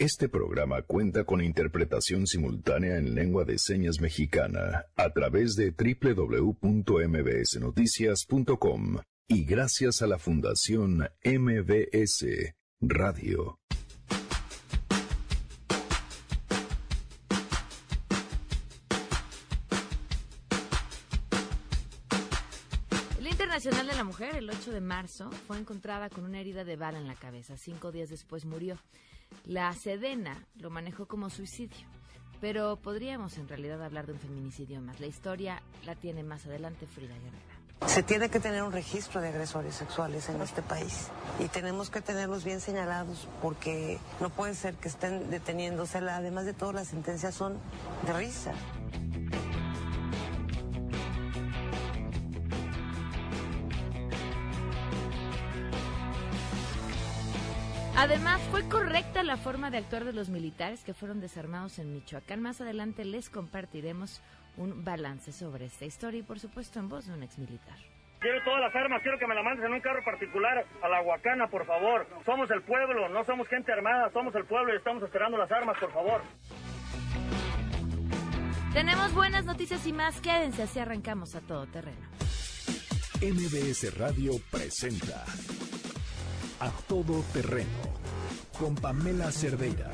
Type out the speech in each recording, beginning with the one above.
Este programa cuenta con interpretación simultánea en lengua de señas mexicana a través de www.mbsnoticias.com y gracias a la Fundación MBS Radio. Internacional de la Mujer, el 8 de marzo, fue encontrada con una herida de bala en la cabeza. Cinco días después murió. La Sedena lo manejó como suicidio. Pero podríamos en realidad hablar de un feminicidio más. La historia la tiene más adelante Frida Guerrera. Se tiene que tener un registro de agresores sexuales en este país y tenemos que tenerlos bien señalados porque no puede ser que estén deteniéndose. Además de todo, las sentencias son de risa. Además, fue correcta la forma de actuar de los militares que fueron desarmados en Michoacán. Más adelante les compartiremos un balance sobre esta historia y, por supuesto, en voz de un exmilitar. Quiero todas las armas, quiero que me la mandes en un carro particular a la Huacana, por favor. Somos el pueblo, no somos gente armada, somos el pueblo y estamos esperando las armas, por favor. Tenemos buenas noticias y más. Quédense, así arrancamos a todo terreno. MBS Radio presenta A Todo Terreno con Pamela Cerdeira.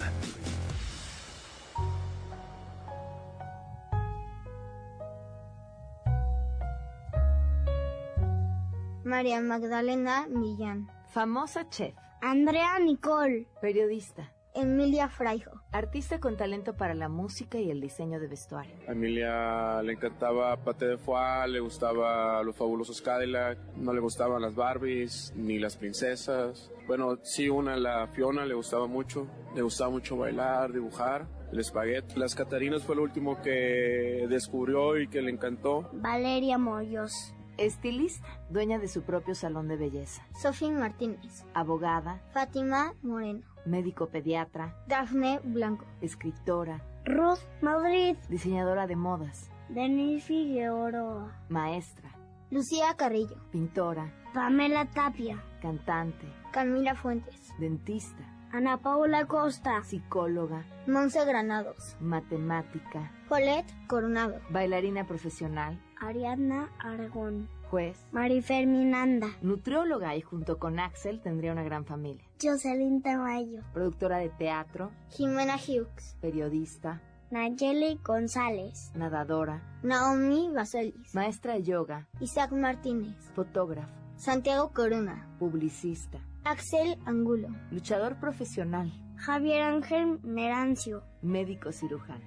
María Magdalena Millán. Famosa chef, Andrea Nicole. periodista, Emilia Fraijo. Artista con talento para la música y el diseño de vestuario. A Emilia le encantaba Pate de Foie, le gustaba los fabulosos Cadillac, no le gustaban las Barbies ni las princesas. Bueno, sí, una, la Fiona, le gustaba mucho. Le gustaba mucho bailar, dibujar, el espagueti. Las Catarinas fue lo último que descubrió y que le encantó. Valeria Moyos. Estilista, dueña de su propio salón de belleza. Sofía Martínez. Abogada, Fátima Moreno. médico pediatra, Dafne Blanco. escritora, Ruth Madrid. diseñadora de modas, Denise Figueroa. maestra, Lucía Carrillo. pintora, Pamela Tapia. cantante, Camila Fuentes. dentista, Ana Paula Costa. psicóloga, Monse Granados. matemática, Colette Coronado. bailarina profesional, Ariadna Aragón. juez, Marifer Minanda. nutrióloga y junto con Axel tendría una gran familia. Jocelyn Tamayo. Productora de teatro, Jimena Hughes. periodista, Nayeli González. nadadora, Naomi Baselis. maestra de yoga, Isaac Martínez. fotógrafo, Santiago Corona. publicista, Axel Angulo. luchador profesional, Javier Ángel Merancio. médico cirujano,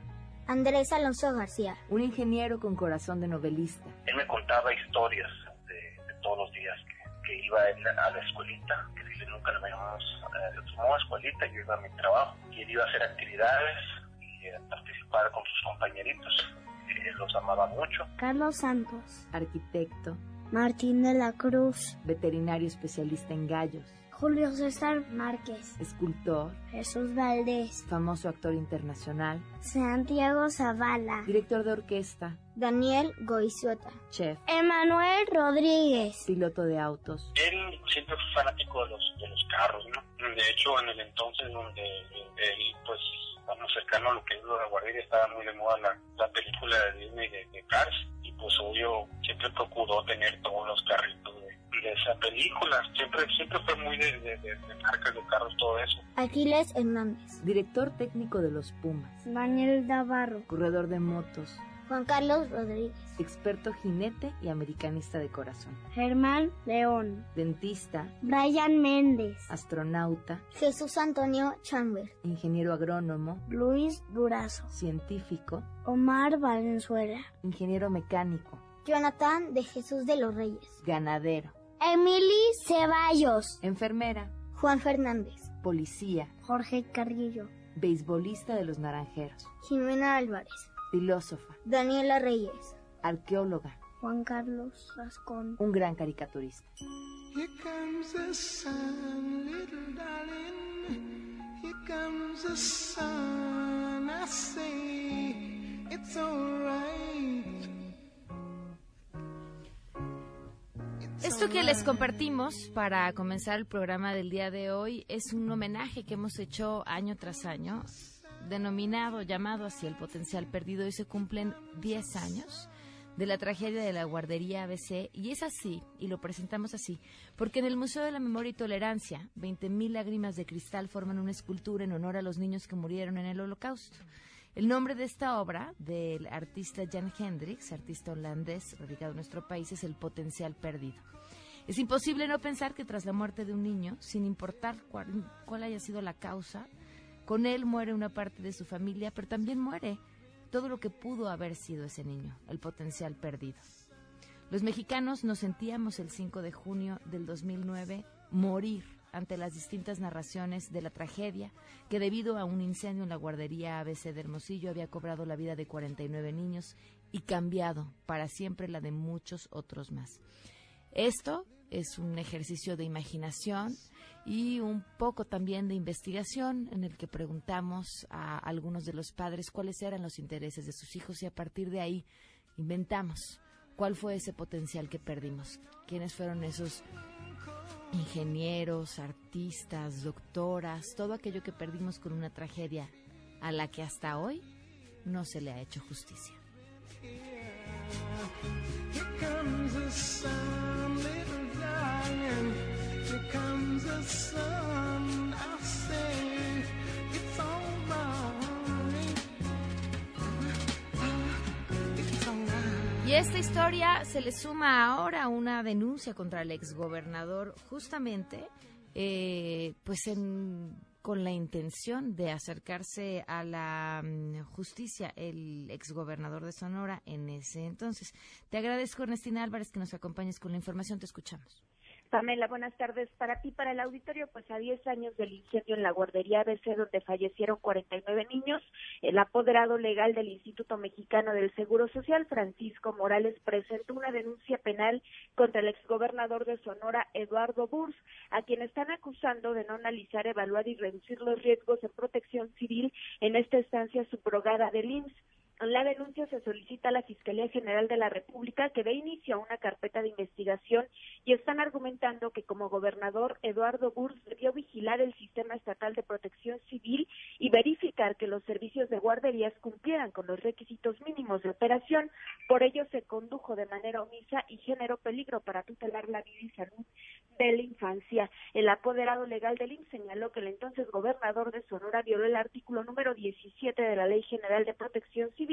Andrés Alonso García. un ingeniero con corazón de novelista, él me contaba historias de, de todos los días que, que iba él a la escuelita, que dice nunca lo llamamos eh, escuelita, yo iba a mi trabajo, y él iba a hacer actividades y a participar con sus compañeritos. Él los amaba mucho. Carlos Santos. arquitecto, Martín de la Cruz. veterinario especialista en gallos, Julio César Márquez. escultor, Jesús Valdés. famoso actor internacional, Santiago Zavala. director de orquesta, Daniel Goizueta. chef, Emanuel Rodríguez. piloto de autos, Él siempre fue fanático de los, de los carros, ¿no? De hecho, en el entonces donde él, pues, estamos cercano a lo que es la guardería, estaba muy de moda la, la película de Disney de, de Cars, y pues obvio, siempre procuró tener todos los carritos de, de esa película. Siempre, siempre fue muy de, de, de- de marcas de carros, todo eso. Aquiles Hernández. director técnico de los Pumas, Daniel Navarro. corredor de motos, Juan Carlos Rodríguez. experto jinete y americanista de corazón, Germán León. dentista, Brian Méndez. astronauta, Jesús Antonio Chamber. ingeniero agrónomo, Luis Durazo. científico, Omar Valenzuela. ingeniero mecánico, Jonathan de Jesús de los Reyes. ganadero, Emily Ceballos. enfermera, Juan Fernández. policía, Jorge Carrillo. beisbolista de los Naranjeros, Jimena Álvarez. filósofa, Daniela Reyes. arqueóloga, Juan Carlos Rascón. un gran caricaturista. Here comes the sun, little darling. Here comes the sun. I say it's alright. Esto que les compartimos para comenzar el programa del día de hoy es un homenaje que hemos hecho año tras año, denominado, llamado así el potencial perdido. Hoy se cumplen 10 años de la tragedia de la guardería ABC y es así, y lo presentamos así, porque en el Museo de la Memoria y Tolerancia, 20.000 lágrimas de cristal forman una escultura en honor a los niños que murieron en el Holocausto. El nombre de esta obra, del artista Jan Hendricks, artista holandés radicado en nuestro país, es El potencial perdido. Es imposible no pensar que tras la muerte de un niño, sin importar cuál, cuál haya sido la causa, con él muere una parte de su familia, pero también muere todo lo que pudo haber sido ese niño, el potencial perdido. Los mexicanos nos sentíamos el 5 de junio del 2009 morir ante las distintas narraciones de la tragedia que debido a un incendio en la guardería ABC de Hermosillo había cobrado la vida de 49 niños y cambiado para siempre la de muchos otros más. Esto es un ejercicio de imaginación y un poco también de investigación en el que preguntamos a algunos de los padres cuáles eran los intereses de sus hijos y a partir de ahí inventamos cuál fue ese potencial que perdimos, quiénes fueron esos ingenieros, artistas, doctoras, todo aquello que perdimos con una tragedia a la que hasta hoy no se le ha hecho justicia. Y esta historia se le suma ahora una denuncia contra el exgobernador justamente eh, pues en- con la intención de acercarse a la mm, justicia, el exgobernador de Sonora en ese entonces. Te agradezco, Ernestina Álvarez, que nos acompañes con la información. Te escuchamos. Pamela, buenas tardes. Para ti, para el auditorio, pues a 10 años del incendio en la guardería ABC donde fallecieron 49 niños, el apoderado legal del Instituto Mexicano del Seguro Social, Francisco Morales, presentó una denuncia penal contra el exgobernador de Sonora, Eduardo Burs, a quien están acusando de no analizar, evaluar y reducir los riesgos en protección civil en esta estancia subrogada del IMSS. La denuncia se solicita a la Fiscalía General de la República que dé inicio a una carpeta de investigación y están argumentando que como gobernador Eduardo Burs debió vigilar el sistema estatal de protección civil y verificar que los servicios de guarderías cumplieran con los requisitos mínimos de operación. Por ello se condujo de manera omisa y generó peligro para tutelar la vida y salud de la infancia. El apoderado legal del IMSS señaló que el entonces gobernador de Sonora violó el artículo número 17 de la Ley General de Protección Civil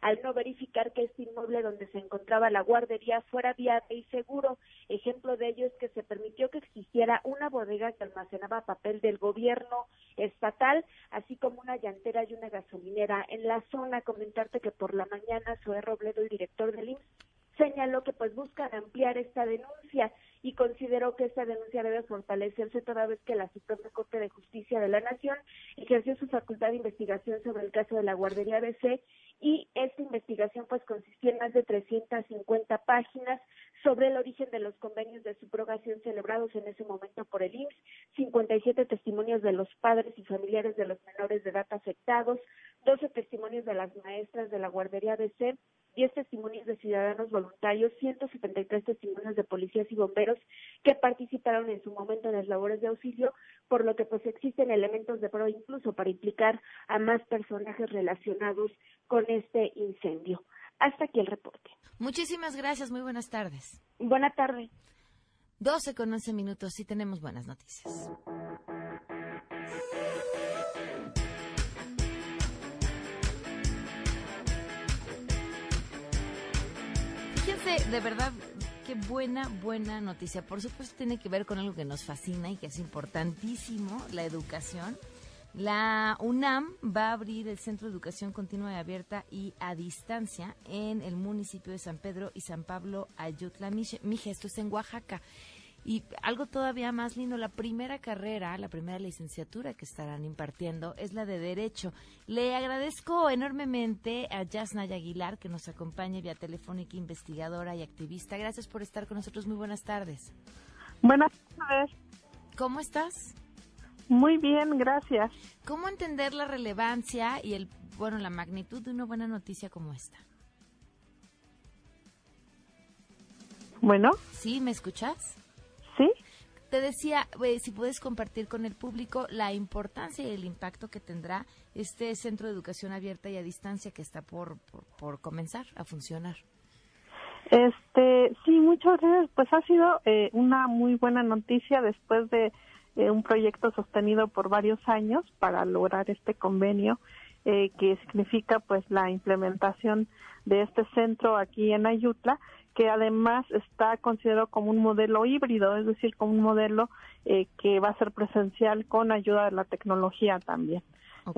al no verificar que este inmueble donde se encontraba la guardería fuera viable y seguro. Ejemplo de ello es que se permitió que existiera una bodega que almacenaba papel del gobierno estatal, así como una llantera y una gasolinera en la zona. Comentarte que por la mañana Zoé Robledo, el director del IMSS, señaló que pues buscan ampliar esta denuncia y consideró que esta denuncia debe fortalecerse toda vez que la Suprema Corte de Justicia de la Nación ejerció su facultad de investigación sobre el caso de la guardería BC y esta investigación pues consistía en más de 350 páginas sobre el origen de los convenios de subrogación celebrados en ese momento por el IMSS, 57 testimonios de los padres y familiares de los menores de edad afectados, 12 testimonios de las maestras de la guardería BC, 10 testimonios de ciudadanos voluntarios, 173 testimonios de policías y bomberos que participaron en su momento en las labores de auxilio, por lo que pues existen elementos de prueba incluso para implicar a más personajes relacionados con este incendio. Hasta aquí el reporte. Muchísimas gracias, muy buenas tardes. Buena tarde. 12 con 11 minutos, sí tenemos buenas noticias. De verdad, qué buena, buena noticia. Por supuesto, tiene que ver con algo que nos fascina y que es importantísimo, la educación. La UNAM va a abrir el Centro de Educación Continua y Abierta y a distancia en el municipio de San Pedro y San Pablo Ayutla. Mije, esto es en Oaxaca. Y algo todavía más lindo, la primera carrera, la primera licenciatura que estarán impartiendo es la de Derecho. Le agradezco enormemente a Yasnaya Aguilar que nos acompaña vía telefónica, investigadora y activista. Gracias por estar con nosotros. Muy buenas tardes. Buenas tardes. ¿Cómo estás? Muy bien, gracias. ¿Cómo entender la relevancia y el bueno la magnitud de una buena noticia como esta? Bueno, ¿Sí? ¿Me escuchas? Te decía, si puedes compartir con el público la importancia y el impacto que tendrá este centro de educación abierta y a distancia que está por, por, por comenzar a funcionar. Este, sí, muchas gracias. Pues ha sido eh, una muy buena noticia después de eh, un proyecto sostenido por varios años para lograr este convenio eh, que significa pues la implementación de este centro aquí en Ayutla que además está considerado como un modelo híbrido, es decir, como un modelo eh, que va a ser presencial con ayuda de la tecnología también.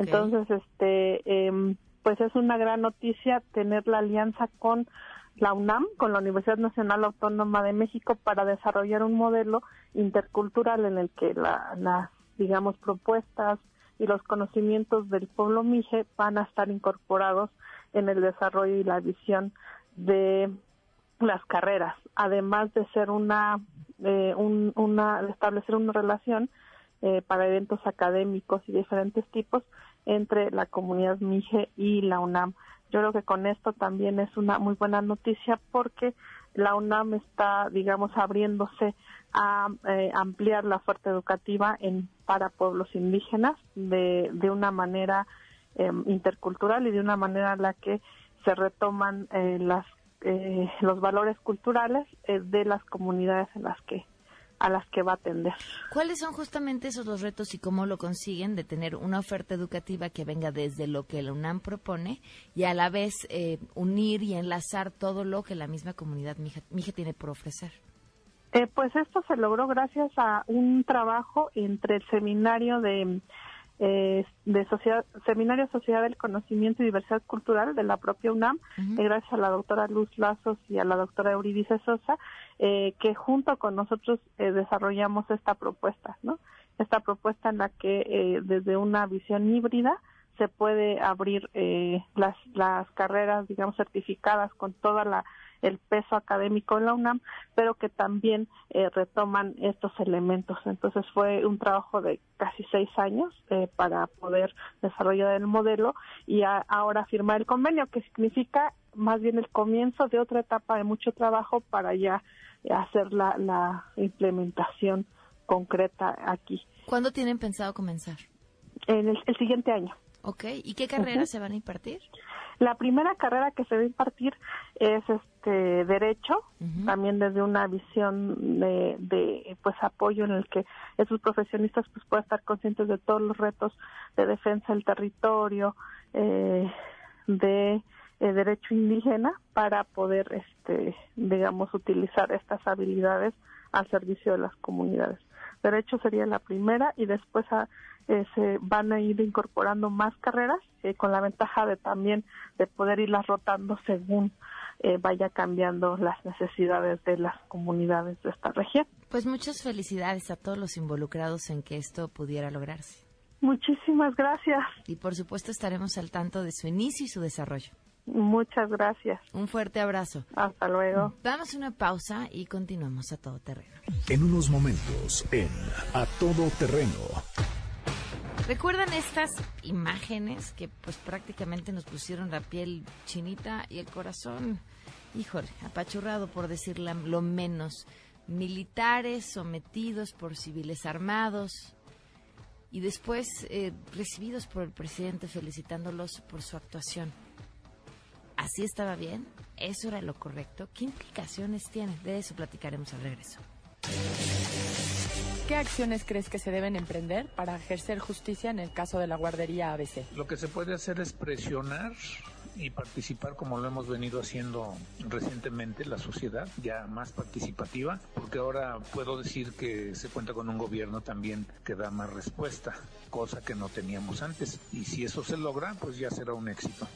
Entonces, este, em, pues es una gran noticia tener la alianza con la UNAM, con la Universidad Nacional Autónoma de México, para desarrollar un modelo intercultural en el que la- las, digamos, propuestas y los conocimientos del pueblo mije van a estar incorporados en el desarrollo y la visión de las carreras, además de ser una, eh, un- una, establecer una relación eh, para eventos académicos y diferentes tipos entre la comunidad Mije y la UNAM. Yo creo que con esto también es una muy buena noticia porque la UNAM está, digamos, abriéndose a eh, ampliar la oferta educativa en para pueblos indígenas de, de una manera eh, intercultural y de una manera en la que se retoman eh, las eh, los valores culturales eh, de las comunidades en las que a las que va a atender. ¿Cuáles son justamente esos los retos y cómo lo consiguen de tener una oferta educativa que venga desde lo que la UNAM propone y a la vez eh, unir y enlazar todo lo que la misma comunidad mija, mija tiene por ofrecer? Eh, pues esto se logró gracias a un trabajo entre el seminario de, eh, de sociedad, seminario Sociedad del Conocimiento y Diversidad Cultural de la propia UNAM, eh, gracias a la doctora Luz Lazos y a la doctora Euridice Sosa, eh, que junto con nosotros eh, desarrollamos esta propuesta, ¿no? Esta propuesta en la que eh, desde una visión híbrida se puede abrir eh, las, las carreras, digamos, certificadas con toda la el peso académico en la UNAM, pero que también eh, retoman estos elementos. Entonces fue un trabajo de casi seis años eh, para poder desarrollar el modelo y a- ahora firmar el convenio, que significa más bien el comienzo de otra etapa de mucho trabajo para ya hacer la, la implementación concreta aquí ¿Cuándo tienen pensado comenzar? en el, el siguiente año. ¿Ok? ¿Y qué carreras se van a impartir? La primera carrera que se va a impartir es este derecho, también desde una visión de, de, pues apoyo en el que esos profesionistas pues puedan estar conscientes de todos los retos de defensa del territorio, eh, de eh, derecho indígena para poder este digamos utilizar estas habilidades al servicio de las comunidades. Derecho sería la primera y después a- eh, se van a ir incorporando más carreras eh, con la ventaja de también de poder irlas rotando según eh, vaya cambiando las necesidades de las comunidades de esta región. Pues muchas felicidades a todos los involucrados en que esto pudiera lograrse. Muchísimas gracias. Y por supuesto estaremos al tanto de su inicio y su desarrollo. Muchas gracias. Un fuerte abrazo. Hasta luego. Damos una pausa y continuamos a todo terreno. En unos momentos, en A Todo Terreno. ¿Recuerdan estas imágenes que pues prácticamente nos pusieron la piel chinita y el corazón, híjole, apachurrado por decir la- lo menos? Militares sometidos por civiles armados y después eh, recibidos por el presidente felicitándolos por su actuación. ¿Así estaba bien? ¿Eso era lo correcto? ¿Qué implicaciones tiene? De eso platicaremos al regreso. ¿Qué acciones crees que se deben emprender para ejercer justicia en el caso de la guardería ABC? Lo que se puede hacer es presionar y participar como lo hemos venido haciendo recientemente la sociedad ya más participativa porque ahora puedo decir que se cuenta con un gobierno también que da más respuesta cosa que no teníamos antes y si eso se logra pues ya será un éxito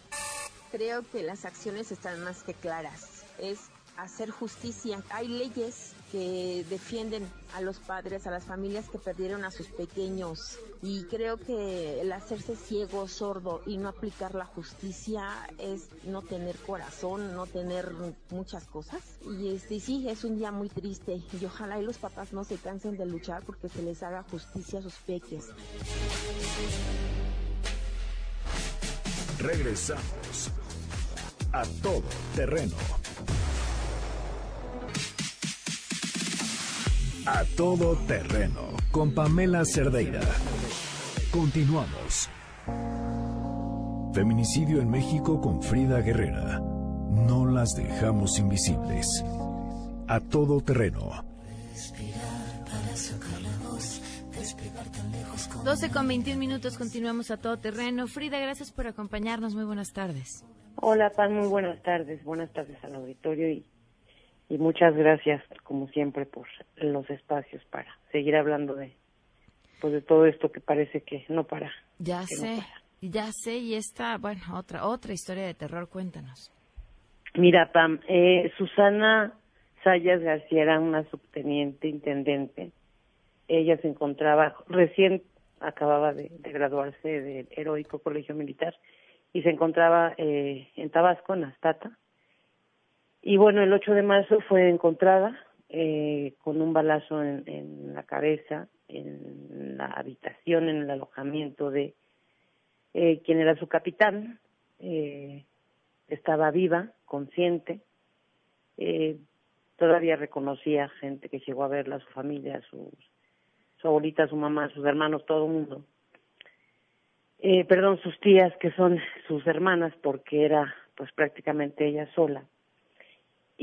Creo que las acciones están más que claras. Es hacer justicia. Hay leyes que defienden a los padres, a las familias que perdieron a sus pequeños. Y creo que el hacerse ciego, sordo y no aplicar la justicia es no tener corazón, no tener muchas cosas. Y este sí, es un día muy triste. Y ojalá y los papás no se cansen de luchar porque se les haga justicia a sus peques. Regresamos. A Todo Terreno. A todo terreno con Pamela Cerdeira. Continuamos. Feminicidio en México con Frida Guerrera. No las dejamos invisibles. A todo terreno. 12 con 21 minutos, continuamos a todo terreno. Frida, gracias por acompañarnos. Muy buenas tardes. Hola, Pan, muy buenas tardes. Buenas tardes al auditorio y, y muchas gracias, como siempre, por los espacios para seguir hablando de, pues, de todo esto que parece que no para. Ya no sé, para. ya sé, y esta, bueno, otra, otra historia de terror, cuéntanos. Mira, Pam, eh, Susana Sayas García era una subteniente intendente. Ella se encontraba, recién acababa de, de graduarse del heroico colegio militar y se encontraba eh, en Tabasco, en Astata. Y bueno, el 8 de marzo fue encontrada eh, con un balazo en, en la cabeza, en la habitación, en el alojamiento de eh, quien era su capitán. Eh, estaba viva, consciente. Eh, todavía reconocía gente que llegó a verla, su familia, sus, su abuelita, su mamá, sus hermanos, todo el mundo. Eh, perdón, sus tías, que son sus hermanas, porque era pues prácticamente ella sola.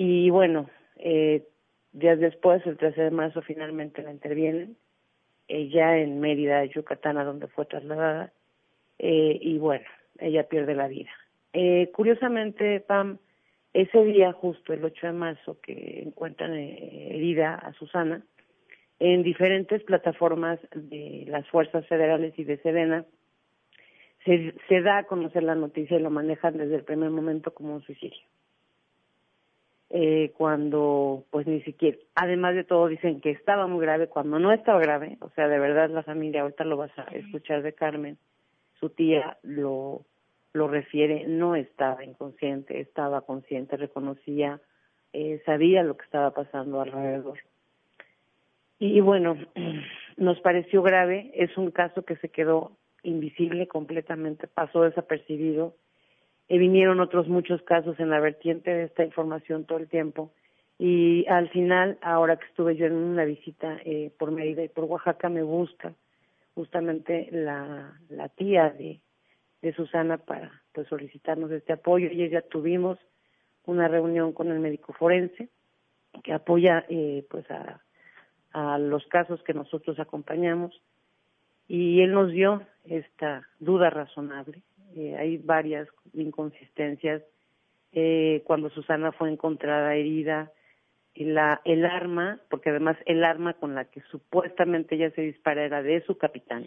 Y bueno, eh, días después, el 13 de marzo, finalmente la intervienen, ella en Mérida, Yucatán, a donde fue trasladada, eh, y bueno, ella pierde la vida. Eh, curiosamente, Pam, ese día, justo el 8 de marzo, que encuentran eh, herida a Susana, en diferentes plataformas de las fuerzas federales y de Sedena, se, se da a conocer la noticia y lo manejan desde el primer momento como un suicidio. Eh, cuando, pues ni siquiera, además de todo, dicen que estaba muy grave, cuando no estaba grave, o sea, de verdad la familia, ahorita lo vas a escuchar de Carmen, su tía lo, lo refiere, no estaba inconsciente, estaba consciente, reconocía, eh, sabía lo que estaba pasando alrededor. Y bueno, nos pareció grave, es un caso que se quedó invisible completamente, pasó desapercibido. Eh, vinieron otros muchos casos en la vertiente de esta información todo el tiempo. Y al final, ahora que estuve yo en una visita eh, por Mérida y por Oaxaca, me busca justamente la, la tía de, de Susana para pues solicitarnos este apoyo. Y ya tuvimos una reunión con el médico forense que apoya eh, pues a, a los casos que nosotros acompañamos y él nos dio esta duda razonable. Eh, hay varias inconsistencias. Eh, cuando Susana fue encontrada herida, la, el arma, porque además el arma con la que supuestamente ella se dispara era de su capitán.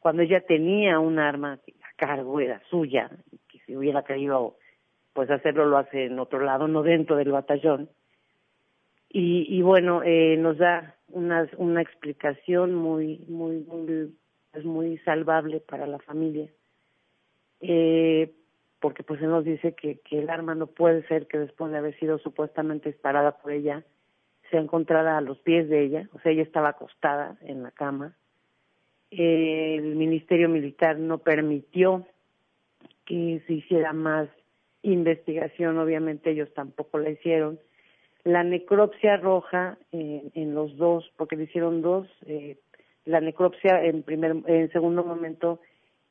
Cuando ella tenía un arma que a cargo era suya, que si hubiera querido pues hacerlo lo hace en otro lado, no dentro del batallón. Y, y bueno, eh, nos da una, una explicación muy, muy, muy, pues muy salvable para la familia. Eh, porque pues se nos dice que, que el arma no puede ser que después de haber sido supuestamente disparada por ella, sea encontrada a los pies de ella, o sea, ella estaba acostada en la cama. Eh, el Ministerio Militar no permitió que se hiciera más investigación, obviamente ellos tampoco la hicieron. La necropsia roja en, los dos, porque le hicieron dos, eh, la necropsia en primer, en segundo momento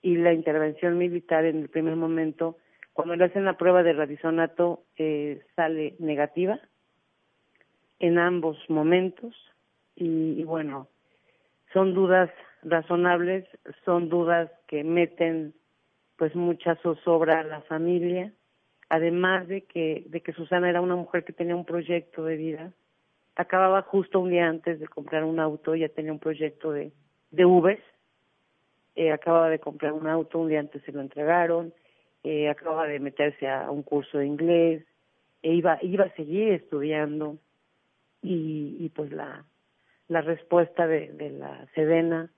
y la intervención militar en el primer momento, cuando le hacen la prueba de radisonato eh, sale negativa en ambos momentos y, bueno, son dudas razonables, son dudas que meten pues mucha zozobra a la familia, además de que, de que Susana era una mujer que tenía un proyecto de vida, acababa justo un día antes de comprar un auto, ya tenía un proyecto de, de Ubers, eh, acababa de comprar un auto, un día antes se lo entregaron, eh, acababa de meterse a un curso de inglés, e iba, iba a seguir estudiando y, y pues la, la respuesta de, de la Sedena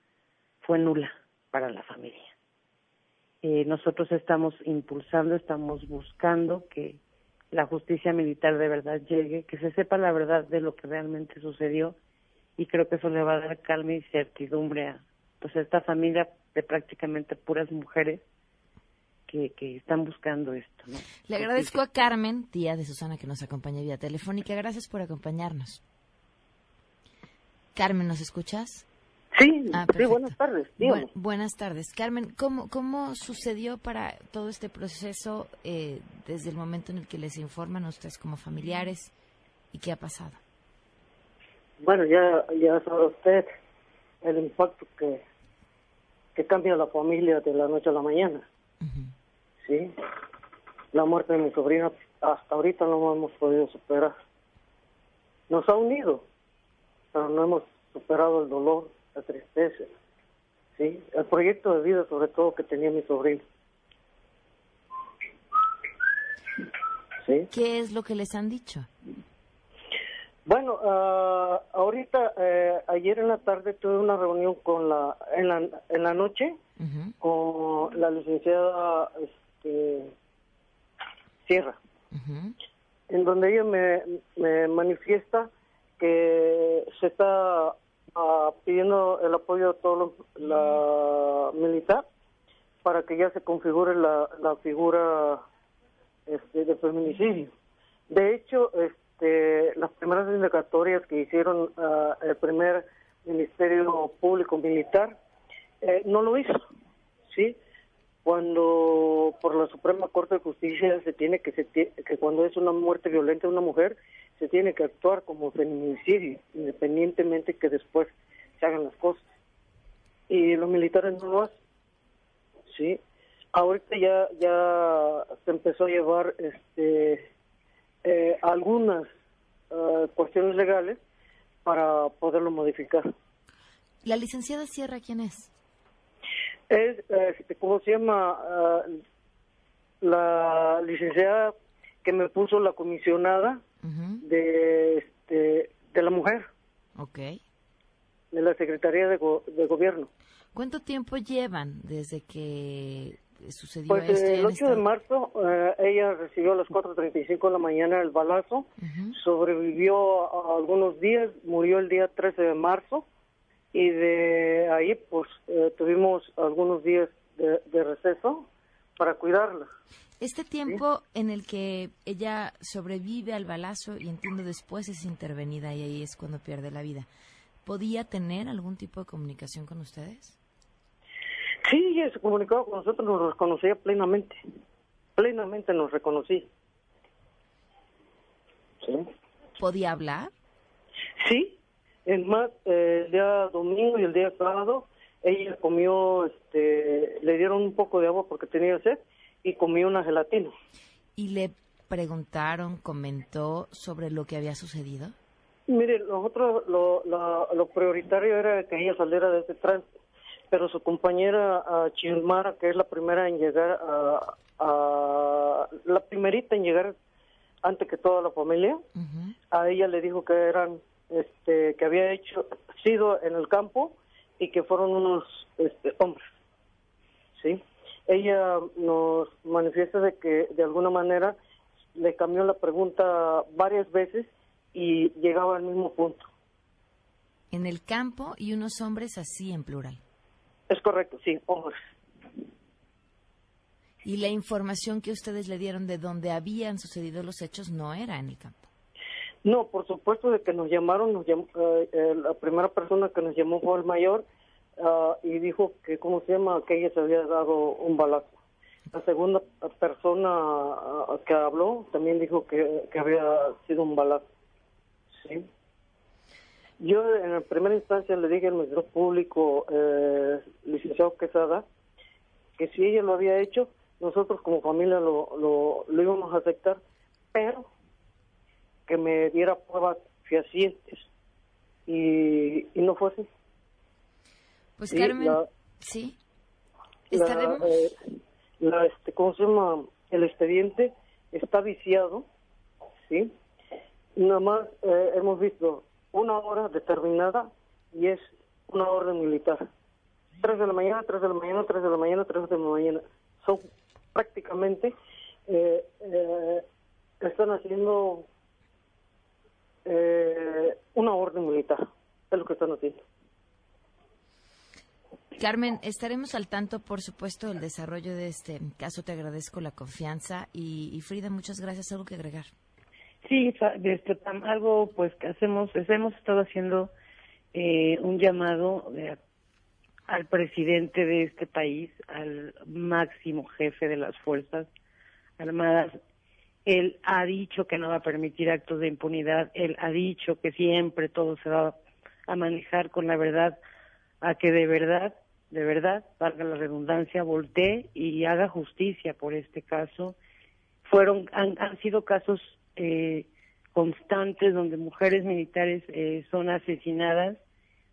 fue nula para la familia. Eh, nosotros estamos impulsando, estamos buscando que la justicia militar de verdad llegue, que se sepa la verdad de lo que realmente sucedió y creo que eso le va a dar calma y certidumbre a pues esta familia de prácticamente puras mujeres que, que están buscando esto. ¿no? Le agradezco a Carmen, tía de Susana, que nos acompaña vía telefónica. Gracias por acompañarnos. Carmen, ¿nos escuchas? Sí, Ah, sí, buenas tardes. Bu- buenas tardes. Carmen, ¿cómo, ¿cómo sucedió para todo este proceso eh, desde el momento en el que les informan a ustedes como familiares y qué ha pasado? Bueno, ya, ya sabe usted el impacto que, que cambia la familia de la noche a la mañana. Sí. La muerte de mi sobrina hasta ahorita no hemos podido superar. Nos ha unido, pero no hemos superado el dolor, la tristeza. Sí. El proyecto de vida, sobre todo, que tenía mi sobrino. Sí. ¿Qué es lo que les han dicho? Bueno, ah, ahorita, eh, ayer en la tarde tuve una reunión con la, en la, en la noche, con la licenciada este, Sierra, en donde ella me, me manifiesta que se está ah, pidiendo el apoyo de todo lo- la militar para que ya se configure la, la figura este, de feminicidio. De hecho, este, las primeras indagatorias que hicieron ah, el primer Ministerio Público Militar eh, no lo hizo, ¿sí? Cuando por la Suprema Corte de Justicia se tiene que, se que cuando es una muerte violenta de una mujer, se tiene que actuar como feminicidio, independientemente que después se hagan las cosas. Y los militares no lo hacen, ¿sí? Ahorita ya, ya se empezó a llevar este, eh, algunas eh, cuestiones legales para poderlo modificar. ¿La licenciada Sierra quién es? Es, este, ¿cómo se llama? Ah, la licenciada que me puso la comisionada de, este, de la mujer, Ok. de la Secretaría de, Go- de Gobierno. ¿Cuánto tiempo llevan desde que sucedió Pues esto? y el han 8 de marzo eh, ella recibió a las 4.35 de la mañana el balazo, sobrevivió a, a algunos días, murió el día 13 de marzo y de ahí pues eh, tuvimos algunos días de, de receso para cuidarla. Este tiempo en el que ella sobrevive al balazo y entiendo después es intervenida y ahí es cuando pierde la vida, ¿podía tener algún tipo de comunicación con ustedes? Sí, ella se comunicaba con nosotros, nos reconocía plenamente, plenamente nos reconocí. Sí. ¿Podía hablar? Sí, es más, eh, el día domingo y el día sábado ella comió, este, le dieron un poco de agua porque tenía sed y comió una gelatina. ¿Y le preguntaron, comentó sobre lo que había sucedido? Mire, nosotros lo, lo, lo prioritario era que ella saliera de ese trance, pero su compañera ah, Chilmara, que es la primera en llegar, a, a- la primerita en llegar antes que toda la familia, a ella le dijo que eran, este, que había hecho, sido en el campo y que fueron unos este, hombres, ¿sí? Ella nos manifiesta de que de alguna manera le cambió la pregunta varias veces y llegaba al mismo punto. En el campo y unos hombres así en plural. Es correcto, sí, hombres. Y la información que ustedes le dieron de dónde habían sucedido los hechos no era en el campo. No, por supuesto de que nos llamaron, nos llamó, eh, eh, la primera persona que nos llamó fue el mayor ah, y dijo que, ¿cómo se llama?, que ella se había dado un balazo. La segunda persona ah, que habló también dijo que, que había sido un balazo. Sí. Yo en la primera instancia le dije al Ministerio Público, eh, licenciado Quesada, que si ella lo había hecho, nosotros como familia lo, lo, lo íbamos a aceptar, pero que me diera pruebas fehacientes. Y, y no fue así. Pues Sí, Carmen, la- sí, La, estaremos... eh, la, este, ¿cómo se llama? El expediente está viciado, ¿sí? Nada más eh, hemos visto una hora determinada y es una orden militar. Tres de la mañana, tres de la mañana, tres de la mañana, tres de la mañana. Son prácticamente, eh, eh, están haciendo eh, una orden militar. Es lo que están haciendo. Carmen, estaremos al tanto, por supuesto, del desarrollo de este caso. Te agradezco la confianza y, y Frida, muchas gracias. ¿Algo que agregar? Sí, este, algo pues que hacemos, es- hemos estado haciendo eh, un llamado de- al presidente de este país, al máximo jefe de las Fuerzas Armadas. Él ha dicho que no va a permitir actos de impunidad, él ha dicho que siempre todo se va a manejar con la verdad, a que de verdad, de verdad, valga la redundancia, voltee y haga justicia por este caso. Fueron, han, han sido casos eh, constantes donde mujeres militares eh, son asesinadas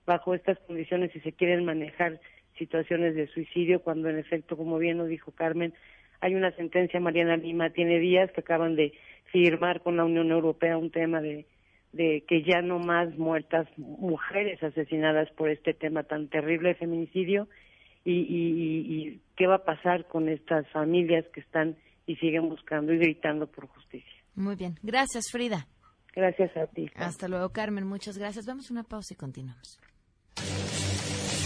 bajo estas condiciones y se quieren manejar situaciones de suicidio cuando en efecto, como bien nos dijo Carmen, hay una sentencia, Mariana Lima, tiene días que acaban de firmar con la Unión Europea un tema de, que ya no más muertas mujeres asesinadas por este tema tan terrible de feminicidio y, y- y qué va a pasar con estas familias que están y siguen buscando y gritando por justicia. Muy bien. Gracias, Frida. Gracias a ti. Hasta luego, Carmen. Muchas gracias. Vamos a una pausa y continuamos.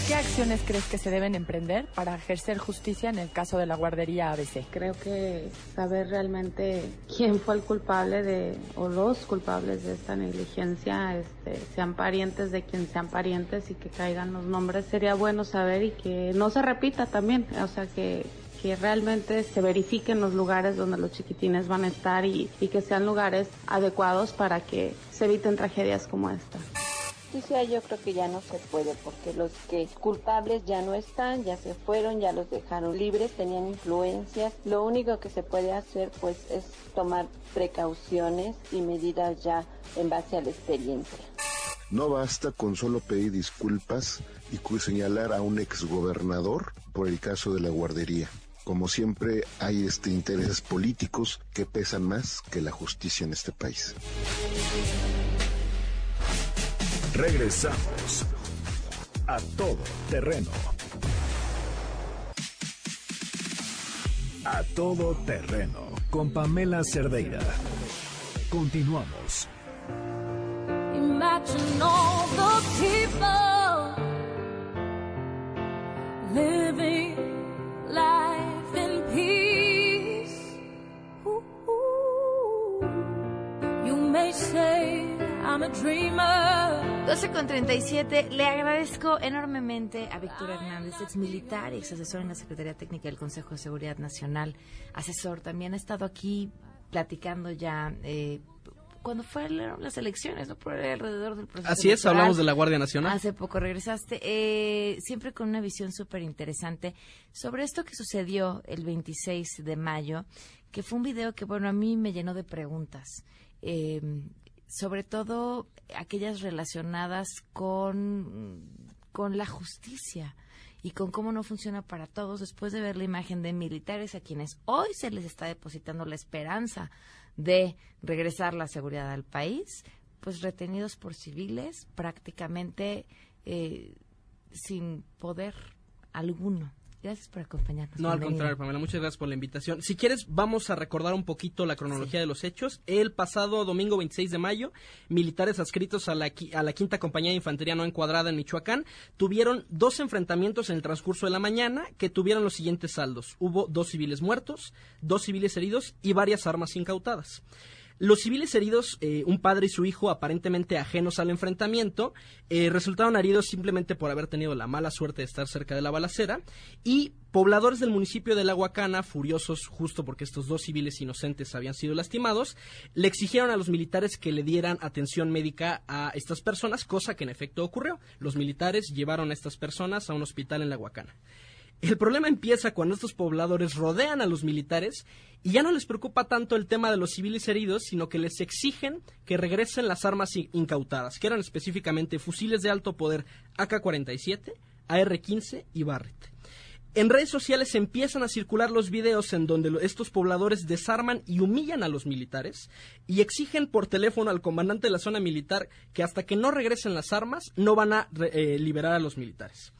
¿Qué acciones crees que se deben emprender para ejercer justicia en el caso de la guardería ABC? Creo que saber realmente quién fue el culpable de o los culpables de esta negligencia, este, sean parientes de quien sean parientes y que caigan los nombres, sería bueno saber y que no se repita también, o sea que que realmente se verifiquen los lugares donde los chiquitines van a estar y, y que sean lugares adecuados para que se eviten tragedias como esta. Justicia yo creo que ya no se puede porque los que culpables ya no están, ya se fueron, ya los dejaron libres, tenían influencias. Lo único que se puede hacer pues es tomar precauciones y medidas ya en base a la experiencia. No basta con solo pedir disculpas y señalar a un exgobernador por el caso de la guardería. Como siempre, hay este intereses políticos que pesan más que la justicia en este país. Regresamos a todo terreno. A todo terreno con Pamela Cerdeira. Continuamos. Imagine all the 12 con 37. Le agradezco enormemente a Víctor Hernández, ex militar y ex asesor en la Secretaría Técnica del Consejo de Seguridad Nacional. Asesor también ha estado aquí platicando ya. Eh, cuando fueron las elecciones, ¿no? Por alrededor del proceso. Así es, electoral. hablamos de la Guardia Nacional. Hace poco regresaste, eh, siempre con una visión súper interesante sobre esto que sucedió el 26 de mayo, que fue un video que, bueno, a mí me llenó de preguntas. Eh, sobre todo aquellas relacionadas con, con la justicia y con cómo no funciona para todos después de ver la imagen de militares a quienes hoy se les está depositando la esperanza de regresar la seguridad al país, pues retenidos por civiles prácticamente eh, sin poder alguno. Gracias por acompañarnos. No, al contrario, Pamela, muchas gracias por la invitación. Si quieres, vamos a recordar un poquito la cronología de los hechos. El pasado domingo 26 de mayo, militares adscritos a la, a la Quinta Compañía de Infantería No Encuadrada en Michoacán tuvieron dos enfrentamientos en el transcurso de la mañana que tuvieron los siguientes saldos. Hubo dos civiles muertos, dos civiles heridos y varias armas incautadas. Los civiles heridos, eh, un padre y su hijo aparentemente ajenos al enfrentamiento, eh, resultaron heridos simplemente por haber tenido la mala suerte de estar cerca de la balacera y pobladores del municipio de La Huacana, furiosos justo porque estos dos civiles inocentes habían sido lastimados, le exigieron a los militares que le dieran atención médica a estas personas, cosa que en efecto ocurrió. Los militares llevaron a estas personas a un hospital en La Huacana. El problema empieza cuando estos pobladores rodean a los militares y ya no les preocupa tanto el tema de los civiles heridos, sino que les exigen que regresen las armas in- incautadas, que eran específicamente fusiles de alto poder AK-47, AR-15 y Barrett. En redes sociales empiezan a circular los videos en donde estos pobladores desarman y humillan a los militares y exigen por teléfono al comandante de la zona militar que hasta que no regresen las armas no van a eh, liberar a los militares.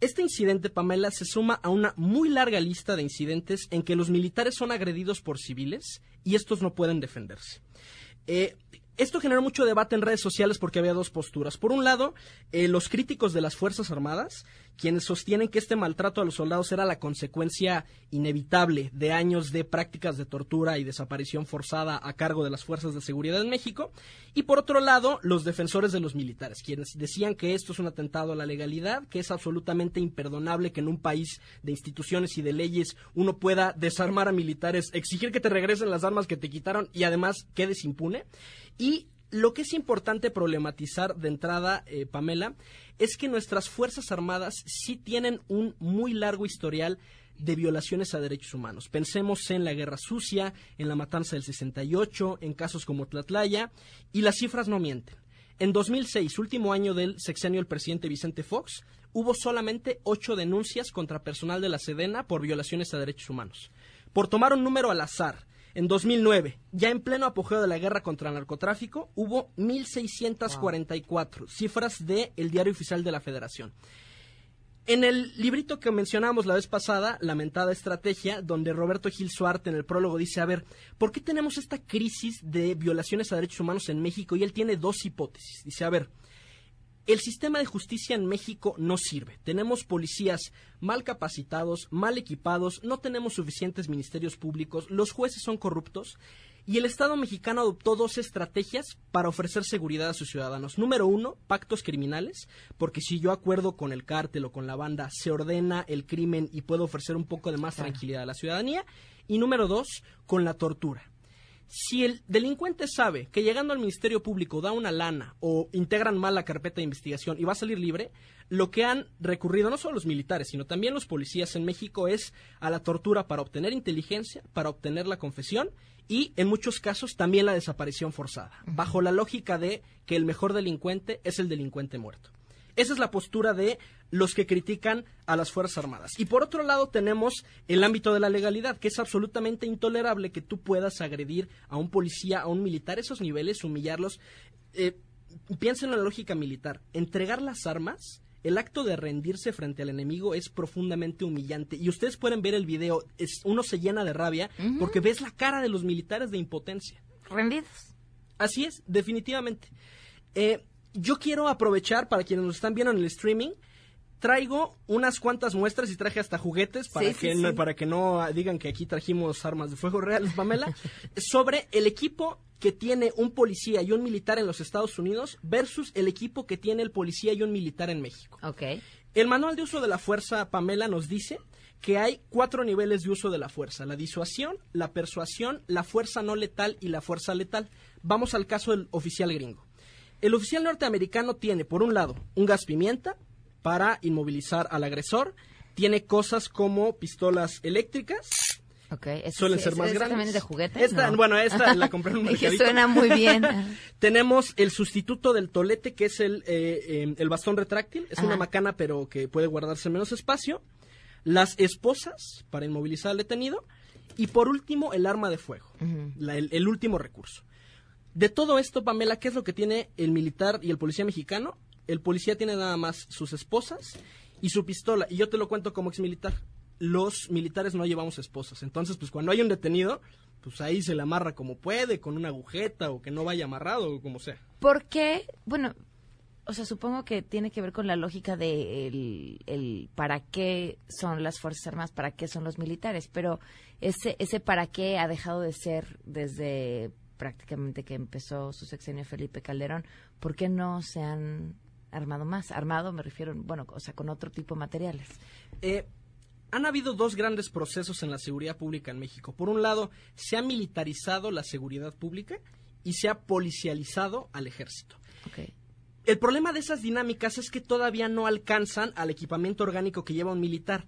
Este incidente, Pamela, se suma a una muy larga lista de incidentes en que los militares son agredidos por civiles y estos no pueden defenderse. Eh, esto generó mucho debate en redes sociales porque había dos posturas. Por un lado, eh, los críticos de las Fuerzas Armadas quienes sostienen que este maltrato a los soldados era la consecuencia inevitable de años de prácticas de tortura y desaparición forzada a cargo de las fuerzas de seguridad en México, y por otro lado, los defensores de los militares, quienes decían que esto es un atentado a la legalidad, que es absolutamente imperdonable que en un país de instituciones y de leyes uno pueda desarmar a militares, exigir que te regresen las armas que te quitaron y además quedes impune. Y lo que es importante problematizar de entrada, eh, Pamela, es que nuestras Fuerzas Armadas sí tienen un muy largo historial de violaciones a derechos humanos. Pensemos en la Guerra Sucia, en la matanza del 68, en casos como Tlatlaya, y las cifras no mienten. En 2006, último año del sexenio del presidente Vicente Fox, hubo solamente ocho denuncias contra personal de la Sedena por violaciones a derechos humanos. Por tomar un número al azar, en 2009, ya en pleno apogeo de la guerra contra el narcotráfico, hubo 1.644 cifras del el Diario Oficial de la Federación. En el librito que mencionamos la vez pasada, Lamentada Estrategia, donde Roberto Gil Suarte en el prólogo dice, a ver, ¿por qué tenemos esta crisis de violaciones a derechos humanos en México? Y él tiene dos hipótesis. Dice, a ver, el sistema de justicia en México no sirve. Tenemos policías mal capacitados, mal equipados, no tenemos suficientes ministerios públicos, los jueces son corruptos y el Estado mexicano adoptó dos estrategias para ofrecer seguridad a sus ciudadanos. Número uno, pactos criminales, porque si yo acuerdo con el cártel o con la banda, se ordena el crimen y puedo ofrecer un poco de más tranquilidad a la ciudadanía. Y número dos, con la tortura si el delincuente sabe que llegando al Ministerio Público da una lana o integran mal la carpeta de investigación y va a salir libre, lo que han recurrido no solo los militares, sino también los policías en México es a la tortura para obtener inteligencia, para obtener la confesión y en muchos casos también la desaparición forzada, bajo la lógica de que el mejor delincuente es el delincuente muerto. Esa es la postura de los que critican a las Fuerzas Armadas. Y por otro lado tenemos el ámbito de la legalidad, que es absolutamente intolerable que tú puedas agredir a un policía, a un militar, esos niveles, humillarlos. Eh, piensen en la lógica militar. Entregar las armas, el acto de rendirse frente al enemigo es profundamente humillante. Y ustedes pueden ver el video, es, uno se llena de rabia porque ves la cara de los militares de impotencia. Rendidos. Así es, definitivamente. Eh, yo quiero aprovechar para quienes nos están viendo en el streaming. Traigo unas cuantas muestras y traje hasta juguetes para, que, No, para que no digan que aquí trajimos armas de fuego reales, Pamela, sobre el equipo que tiene un policía y un militar en los Estados Unidos versus el equipo que tiene el policía y un militar en México. Okay. El manual de uso de la fuerza, Pamela, nos dice que hay cuatro niveles de uso de la fuerza, la disuasión, la persuasión, la fuerza no letal y la fuerza letal. Vamos al caso del oficial gringo. El oficial norteamericano tiene, por un lado, un gas pimienta para inmovilizar al agresor. Tiene cosas como pistolas eléctricas. Okay, suelen ser más ¿esta grandes. de juguete? Esta, Bueno, esta la compré en un mercadito. suena muy bien. Tenemos el sustituto del tolete, que es el, eh, eh, el bastón retráctil. Es una macana, pero que puede guardarse en menos espacio. Las esposas para inmovilizar al detenido. Y por último, el arma de fuego. la- el, el último recurso. De todo esto, Pamela, ¿qué es lo que tiene el militar y el policía mexicano? El policía tiene nada más sus esposas y su pistola. Y yo te lo cuento como ex militar. Los militares no llevamos esposas. Entonces, pues cuando hay un detenido, pues ahí se le amarra como puede, con una agujeta o que no vaya amarrado o como sea. ¿Por qué? Bueno, o sea, supongo que tiene que ver con la lógica de el, el para qué son las Fuerzas Armadas, para qué son los militares, pero ese, ese para qué ha dejado de ser desde prácticamente que empezó su sexenio Felipe Calderón. ¿Por qué no se han armado más? Armado me refiero, bueno, o sea, con otro tipo de materiales. Eh, han habido dos grandes procesos en la seguridad pública en México. Por un lado, se ha militarizado la seguridad pública y se ha policializado al ejército. El problema de esas dinámicas es que todavía no alcanzan al equipamiento orgánico que lleva un militar.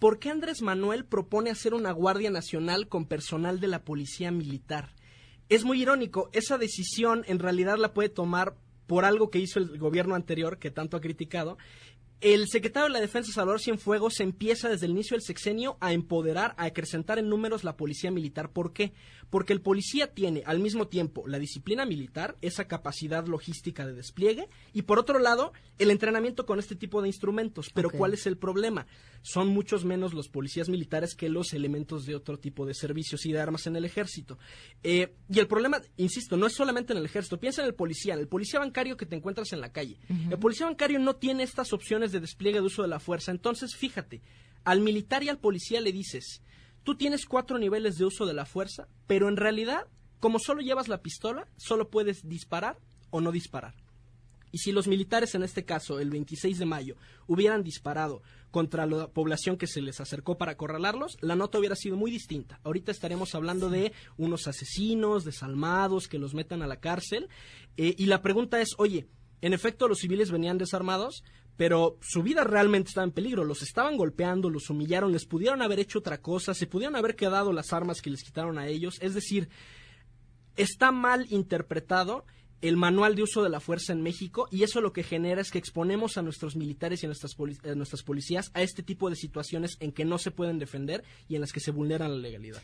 ¿Por qué Andrés Manuel propone hacer una Guardia Nacional con personal de la Policía Militar? Es muy irónico, esa decisión en realidad la puede tomar por algo que hizo el gobierno anterior, que tanto ha criticado. El secretario de la Defensa, Salvador Cienfuegos, empieza desde el inicio del sexenio a empoderar, a acrecentar en números la policía militar. ¿Por qué? Porque el policía tiene al mismo tiempo la disciplina militar, esa capacidad logística de despliegue, y por otro lado, el entrenamiento con este tipo de instrumentos. Pero. ¿cuál es el problema? Son muchos menos los policías militares que los elementos de otro tipo de servicios y de armas en el ejército. Eh, y el problema, insisto, no es solamente en el ejército. Piensa en el policía, en el policía bancario que te encuentras en la calle. El policía bancario no tiene estas opciones de despliegue de uso de la fuerza. Entonces, fíjate, al militar y al policía le dices, tú tienes cuatro niveles de uso de la fuerza, pero en realidad, como solo llevas la pistola, solo puedes disparar o no disparar. Y si los militares, en este caso, el 26 de mayo, hubieran disparado contra la población que se les acercó para acorralarlos, la nota hubiera sido muy distinta. Ahorita estaremos hablando de unos asesinos, desalmados, que los metan a la cárcel. Eh, y la pregunta es, oye, en efecto los civiles venían desarmados, pero su vida realmente estaba en peligro. Los estaban golpeando, los humillaron, les pudieron haber hecho otra cosa, se pudieron haber quedado las armas que les quitaron a ellos. Es decir, está mal interpretado el manual de uso de la fuerza en México y eso lo que genera es que exponemos a nuestros militares y a nuestras, nuestras policías a este tipo de situaciones en que no se pueden defender y en las que se vulneran la legalidad.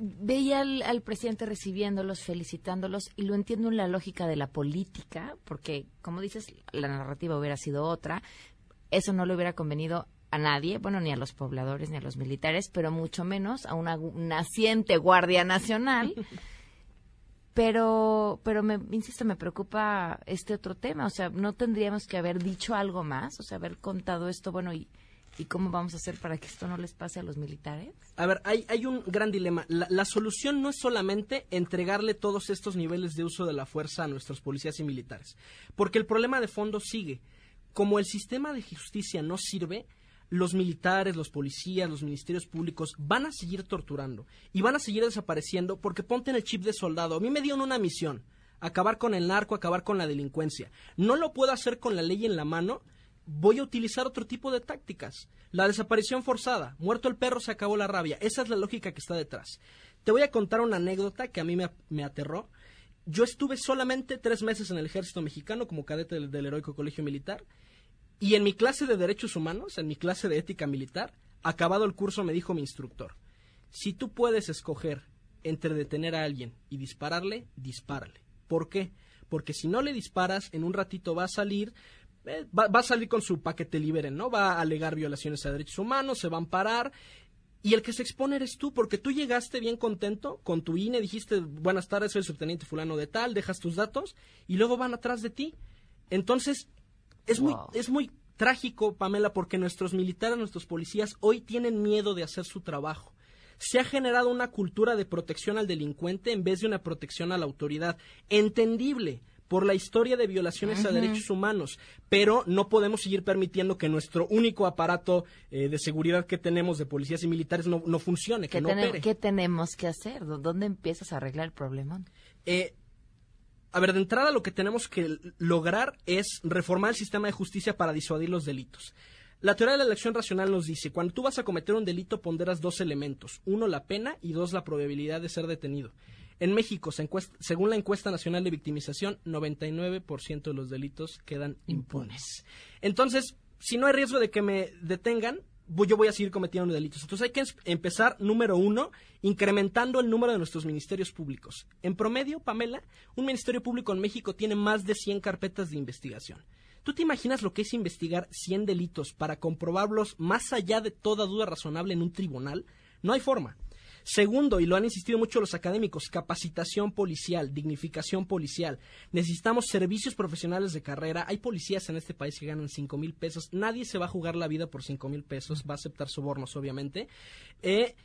Veía al, presidente recibiéndolos, felicitándolos y lo entiendo en la lógica de la política, porque como dices, la narrativa hubiera sido otra, eso no le hubiera convenido a nadie, bueno, ni a los pobladores ni a los militares, pero mucho menos a una naciente Guardia Nacional. pero pero me insisto me preocupa este otro tema o sea no tendríamos que haber dicho algo más o sea haber contado esto bueno y ¿Y cómo vamos a hacer para que esto no les pase a los militares? A ver, hay, hay un gran dilema. La, solución no es solamente entregarle todos estos niveles de uso de la fuerza a nuestros policías y militares, porque el problema de fondo sigue. Como el sistema de justicia no sirve, los militares, los policías, los ministerios públicos van a seguir torturando y van a seguir desapareciendo porque ponte en el chip de soldado. A mí me dieron una misión, acabar con el narco, acabar con la delincuencia. No lo puedo hacer con la ley en la mano, voy a utilizar otro tipo de tácticas. La desaparición forzada, muerto el perro se acabó la rabia. Esa es la lógica que está detrás. Te voy a contar una anécdota que a mí me, me aterró. Yo estuve solamente tres meses en el ejército mexicano como cadete del, heroico colegio militar y en mi clase de derechos humanos, en mi clase de ética militar, acabado el curso me dijo mi instructor, si tú puedes escoger entre detener a alguien y dispararle, dispárale. ¿Por qué? Porque si no le disparas, en un ratito va a salir, eh, va, a salir con su paquete liberen, ¿no? Va a alegar violaciones a derechos humanos, se va a amparar. Y el que se expone eres tú, porque tú llegaste bien contento con tu INE, dijiste, buenas tardes, soy el subteniente fulano de tal, dejas tus datos, y luego van atrás de ti. Entonces, es, muy, es muy trágico, Pamela, porque nuestros militares, nuestros policías hoy tienen miedo de hacer su trabajo. Se ha generado una cultura de protección al delincuente en vez de una protección a la autoridad. Entendible por la historia de violaciones a derechos humanos, pero no podemos seguir permitiendo que nuestro único aparato eh, de seguridad que tenemos de policías y militares no, funcione, que no opere. ¿Qué tenemos que hacer? ¿Dónde empiezas a arreglar el problema? Eh, a ver, de entrada lo que tenemos que lograr es reformar el sistema de justicia para disuadir los delitos. La teoría de la elección racional nos dice, cuando tú vas a cometer un delito ponderas dos elementos, uno la pena y dos la probabilidad de ser detenido. En México, según la encuesta nacional de victimización, 99% de los delitos quedan impunes. Entonces, si no hay riesgo de que me detengan, yo voy a seguir cometiendo delitos. Entonces hay que empezar, número uno, incrementando el número de nuestros ministerios públicos. En promedio, Pamela, un ministerio público en México tiene más de 100 carpetas de investigación. ¿Tú te imaginas lo que es investigar 100 delitos para comprobarlos más allá de toda duda razonable en un tribunal? No hay forma. Segundo, y lo han insistido mucho los académicos, capacitación policial, dignificación policial. Necesitamos servicios profesionales de carrera. Hay policías en este país que ganan cinco mil pesos. Nadie se va a jugar la vida por cinco mil pesos. Va a aceptar sobornos, obviamente. Eh,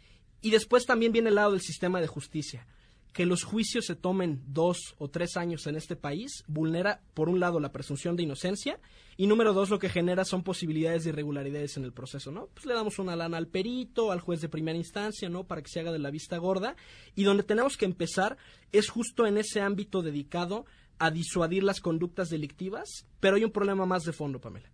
y después también viene el lado del sistema de justicia que los juicios se tomen dos o tres años en este país vulnera, por un lado, la presunción de inocencia y, número dos, lo que genera son posibilidades de irregularidades en el proceso, ¿no? Pues le damos una lana al perito, al juez de primera instancia, ¿no? Para que se haga de la vista gorda y donde tenemos que empezar es justo en ese ámbito dedicado a disuadir las conductas delictivas, pero hay un problema más de fondo, Pamela.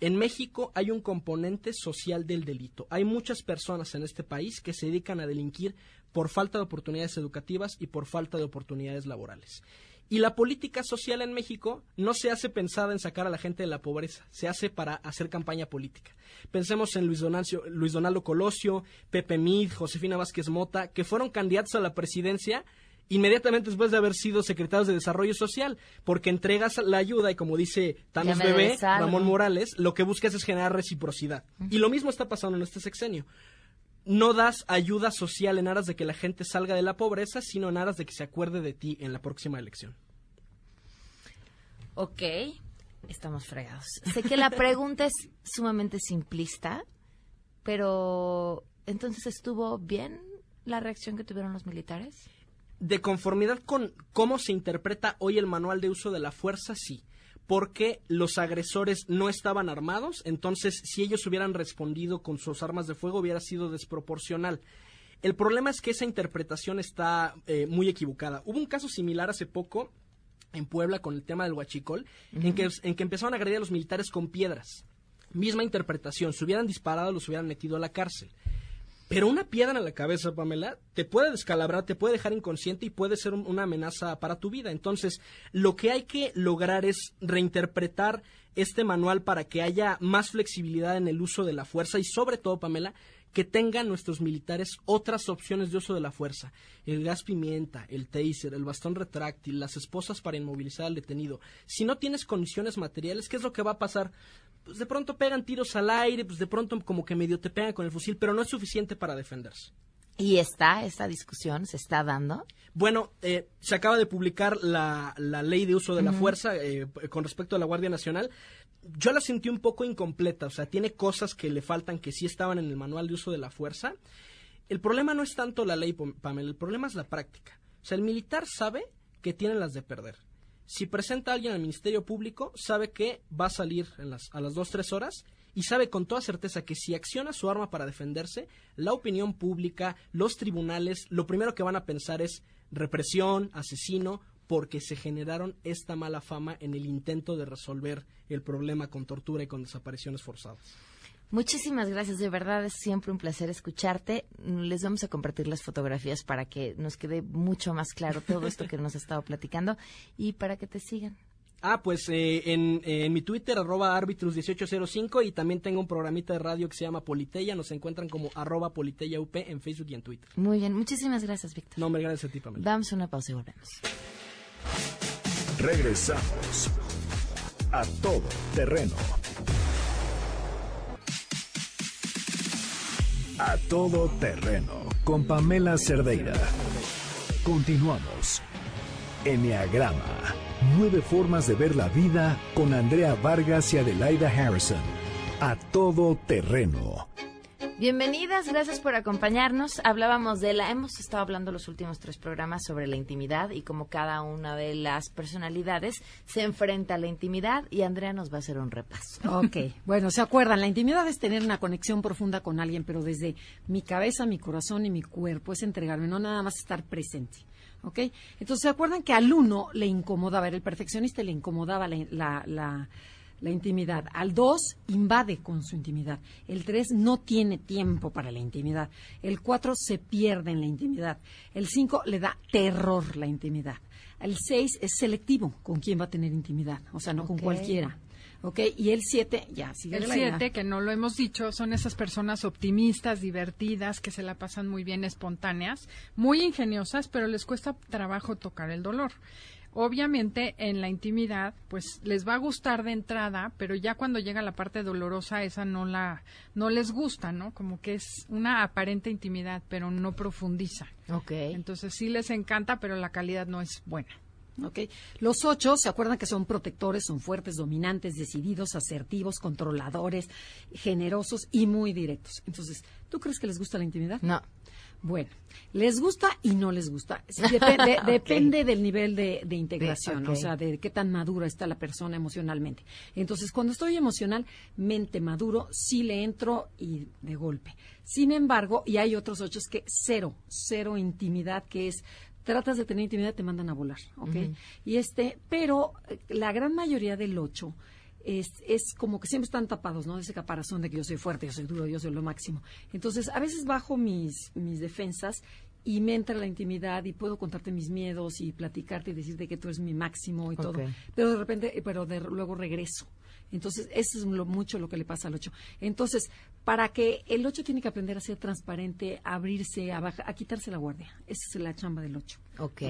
En México hay un componente social del delito. Hay muchas personas en este país que se dedican a delinquir por falta de oportunidades educativas y por falta de oportunidades laborales. Y la política social en México no se hace pensada en sacar a la gente de la pobreza, se hace para hacer campaña política. Pensemos en Luis, Luis Donaldo Colosio, Pepe Mid, Josefina Vázquez Mota, que fueron candidatos a la presidencia inmediatamente después de haber sido secretarios de Desarrollo Social, porque entregas la ayuda y como dice Thanos Bebé, Ramón Morales, lo que buscas es generar reciprocidad. Y lo mismo está pasando en este sexenio no das ayuda social en aras de que la gente salga de la pobreza, sino en aras de que se acuerde de ti en la próxima elección. Ok. estamos fregados. Sé que la pregunta es sumamente simplista, pero entonces estuvo bien la reacción que tuvieron los militares. De conformidad con cómo se interpreta hoy el manual de uso de la fuerza, sí. Porque los agresores no estaban armados, entonces si ellos hubieran respondido con sus armas de fuego hubiera sido desproporcional. El problema es que esa interpretación está eh, muy equivocada. Hubo un caso similar hace poco en Puebla con el tema del huachicol, en, que, en que empezaron a agredir a los militares con piedras. Misma interpretación, si hubieran disparado los hubieran metido a la cárcel. Pero una piedra en la cabeza, Pamela, te puede descalabrar, te puede dejar inconsciente y puede ser un- una amenaza para tu vida. Entonces, lo que hay que lograr es reinterpretar este manual para que haya más flexibilidad en el uso de la fuerza y sobre todo, Pamela, que tengan nuestros militares otras opciones de uso de la fuerza. El gas pimienta, el taser, el bastón retráctil, las esposas para inmovilizar al detenido. Si no tienes condiciones materiales, ¿qué es lo que va a pasar? Pues de pronto pegan tiros al aire, pues de pronto como que medio te pegan con el fusil, pero no es suficiente para defenderse. ¿Y está esta discusión? ¿Se está dando? Bueno, eh, se acaba de publicar la, la ley de uso de la fuerza eh, con respecto a la Guardia Nacional. Yo la sentí un poco incompleta, o sea, tiene cosas que le faltan que sí estaban en el manual de uso de la fuerza. El problema no es tanto la ley, Pam- Pamela, el problema es la práctica. O sea, el militar sabe que tiene las de perder. Si presenta a alguien al Ministerio Público, sabe que va a salir en las, a las 2, 3 horas y sabe con toda certeza que si acciona su arma para defenderse, la opinión pública, los tribunales, lo primero que van a pensar es represión, asesino, porque se generaron esta mala fama en el intento de resolver el problema con tortura y con desapariciones forzadas. Muchísimas gracias, de verdad es siempre un placer escucharte. Les vamos a compartir las fotografías para que nos quede mucho más claro todo esto que nos has estado platicando y para que te sigan. Ah, pues eh, en, eh, en mi Twitter, arroba arbitrus1805, y también tengo un programita de radio que se llama Politeya. Nos encuentran como arroba Politeya UP en Facebook y en Twitter. Muy bien, muchísimas gracias, Víctor. No, hombre, gracias a ti, Pamela. Damos una pausa y volvemos. Regresamos a todo terreno. A todo terreno con Pamela Cerdeira. Continuamos. Enneagrama. Nueve formas de ver la vida con Andrea Vargas y Adelaida Harrison. A todo terreno. Bienvenidas, gracias por acompañarnos. Hablábamos de la, hemos estado hablando los últimos tres programas sobre la intimidad y cómo cada una de las personalidades se enfrenta a la intimidad y Andrea nos va a hacer un repaso. Ok, bueno, ¿se acuerdan? La intimidad es tener una conexión profunda con alguien, pero desde mi cabeza, mi corazón y mi cuerpo, es entregarme, no nada más estar presente. ¿Ok? Entonces, ¿se acuerdan que al uno le incomodaba, era el perfeccionista, le incomodaba la, la intimidad? Al dos, invade con su intimidad. El tres, no tiene tiempo para la intimidad. El cuatro, se pierde en la intimidad. El cinco, le da terror la intimidad. El seis, es selectivo con quién va a tener intimidad, o sea, no con cualquiera. ¿Ok? Y el 7, ya, sigue El la 7, que no lo hemos dicho, son esas personas optimistas, divertidas, que se la pasan muy bien, espontáneas, muy ingeniosas, pero les cuesta trabajo tocar el dolor. Obviamente en la intimidad, pues les va a gustar de entrada, pero ya cuando llega la parte dolorosa, esa no la, no les gusta, ¿no? Como que es una aparente intimidad, pero no profundiza. Ok. Entonces sí les encanta, pero la calidad no es buena. ¿ok? Los ocho, ¿se acuerdan que son protectores, son fuertes, dominantes, decididos, asertivos, controladores, generosos y muy directos? Entonces, ¿tú crees que les gusta la intimidad? No. Bueno, les gusta y no les gusta. Sí, de-. Depende del nivel de, de integración, o sea, de qué tan madura está la persona emocionalmente. Entonces, cuando estoy emocionalmente maduro, sí le entro y de golpe. Sin embargo, y hay otros ocho que cero, cero intimidad, que es tratas de tener intimidad, te mandan a volar, ¿ok? Y este, pero eh, la gran mayoría del ocho es, es como que siempre están tapados, ¿no? Ese caparazón de que yo soy fuerte, yo soy duro, yo soy lo máximo. Entonces, a veces bajo mis, mis defensas y me entra la intimidad y puedo contarte mis miedos y platicarte y decirte que tú eres mi máximo y todo. Pero de repente, eh, pero de- luego regreso. Entonces, eso es lo, mucho lo que le pasa al 8. Entonces, para que el 8 tiene que aprender a ser transparente, a abrirse, a, baja- a quitarse la guardia. Esa es la chamba del 8. Ok.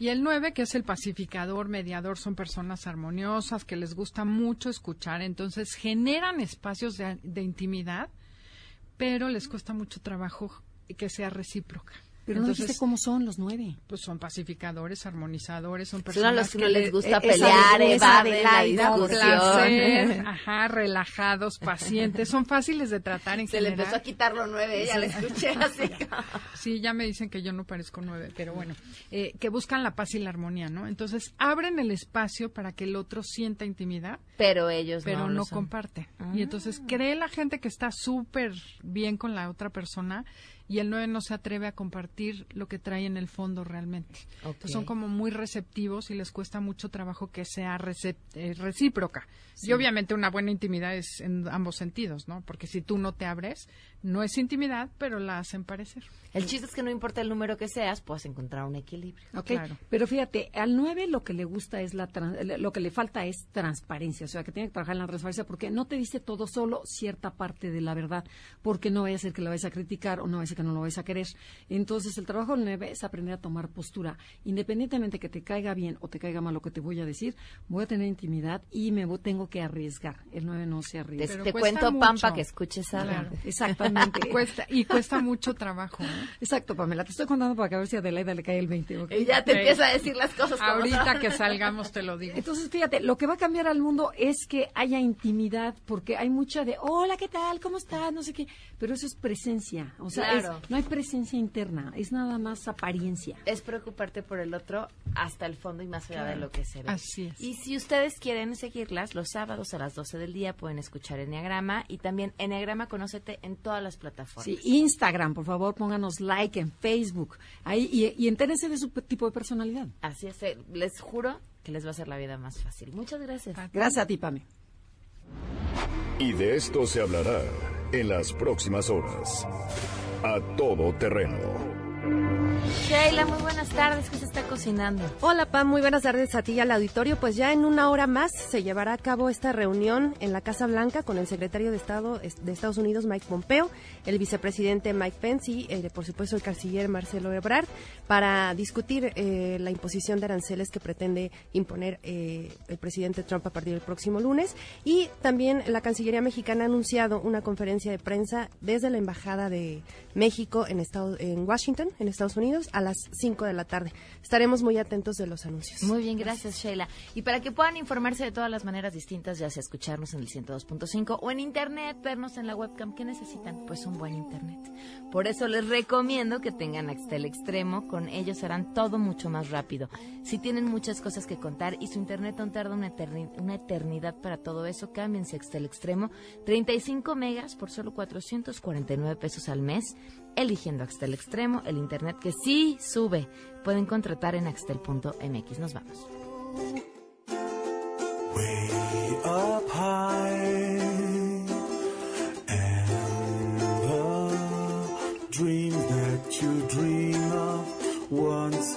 Y el 9, que es el pacificador, mediador, son personas armoniosas que les gusta mucho escuchar, entonces generan espacios de, de intimidad, pero les cuesta mucho trabajo que sea recíproca. Pero no dijiste cómo son los nueve. Pues son pacificadores, armonizadores, son Son a personas los que no le- les gusta esa pelear, evaden de la discusión. placer, ajá, relajados, pacientes, son fáciles de tratar en Se le empezó a quitar lo nueve, ya la escuché así. Sí, ya me dicen que yo no parezco nueve, pero bueno, eh, que buscan la paz y la armonía, ¿no? Entonces abren el espacio para que el otro sienta intimidad, Pero ellos pero no, no, lo son. comparte. Ah. Y entonces cree la gente que está súper bien con la otra persona y el nueve no se atreve a compartir lo que trae en el fondo realmente. Entonces, son como muy receptivos y les cuesta mucho trabajo que sea recep- eh, recíproca. Sí. Y obviamente una buena intimidad es en ambos sentidos, ¿no? Porque si tú no te abres, no es intimidad, pero la hacen parecer. El chiste es que no importa el número que seas, puedes encontrar un equilibrio. Ok, Pero fíjate, al 9 lo que le gusta es la tran- lo que le falta es transparencia, o sea, que tiene que trabajar en la transparencia porque no te dice todo solo cierta parte de la verdad, porque no vaya a ser que la vayas a criticar o no vaya a ser que no lo vayas a querer. Entonces, el trabajo del 9 es aprender a tomar postura, independientemente que te caiga bien o te caiga mal lo que te voy a decir, voy a tener intimidad y me vo- tengo que arriesgar. El 9 no se arriesga. te cuento, Pampa, que escuches algo. Claro. Exactamente. Cuesta, y cuesta mucho trabajo. ¿no? Exacto, Pamela, te estoy contando para que a ver si a Adelaida le cae el 20. ¿ok? Y ya te empieza a decir las cosas como Ahorita son. que salgamos te lo digo. Entonces, fíjate, lo que va a cambiar al mundo es que haya intimidad, porque hay mucha de, hola, ¿qué tal? ¿Cómo estás? No sé qué. Pero eso es presencia. O sea, es- Claro. no hay presencia interna, es nada más apariencia. Es preocuparte por el otro hasta el fondo y más allá de lo que se ve. Así es. Y si ustedes quieren seguirlas, los sábados a las 12 del día pueden escuchar Enneagrama y también Enneagrama Conócete en todas las plataformas. Sí, Instagram, por favor, pónganos like en Facebook. Ahí, y, y entérense de su tipo de personalidad. Así es, eh, les juro que les va a hacer la vida más fácil. Muchas gracias. Gracias a ti, Pame. Y de esto se hablará en las próximas horas. A todo terreno. Sheila, muy buenas tardes. ¿Qué se está cocinando? Hola Pam, muy buenas tardes a ti y al auditorio. Pues ya en una hora más se llevará a cabo esta reunión en la Casa Blanca con el secretario de Estado es- de Estados Unidos, Mike Pompeo, el vicepresidente Mike Pence y, eh, por supuesto, el canciller Marcelo Ebrard para discutir eh, la imposición de aranceles que pretende imponer eh, el presidente Trump a partir del próximo lunes. Y también la Cancillería mexicana ha anunciado una conferencia de prensa desde la Embajada de México en, Estado- en Washington, en Estados Unidos, a las 5 de la tarde. Estaremos muy atentos de los anuncios. Muy bien, gracias Sheila. Y para que puedan informarse de todas las maneras distintas, ya sea escucharnos en el 102.5 o en internet, vernos en la webcam, ¿qué necesitan? Pues un buen internet. Por eso les recomiendo que tengan Axtel Extremo, con ellos harán todo mucho más rápido. Si tienen muchas cosas que contar y su internet aún tarda una, eterni- una eternidad para todo eso, cámbiense a Axtel Extremo, 35 megas por solo 449 pesos al mes, eligiendo Axtel Extremo, el internet que sí sube. Pueden contratar en axtel.mx. Nos vamos. dreams that you dream of once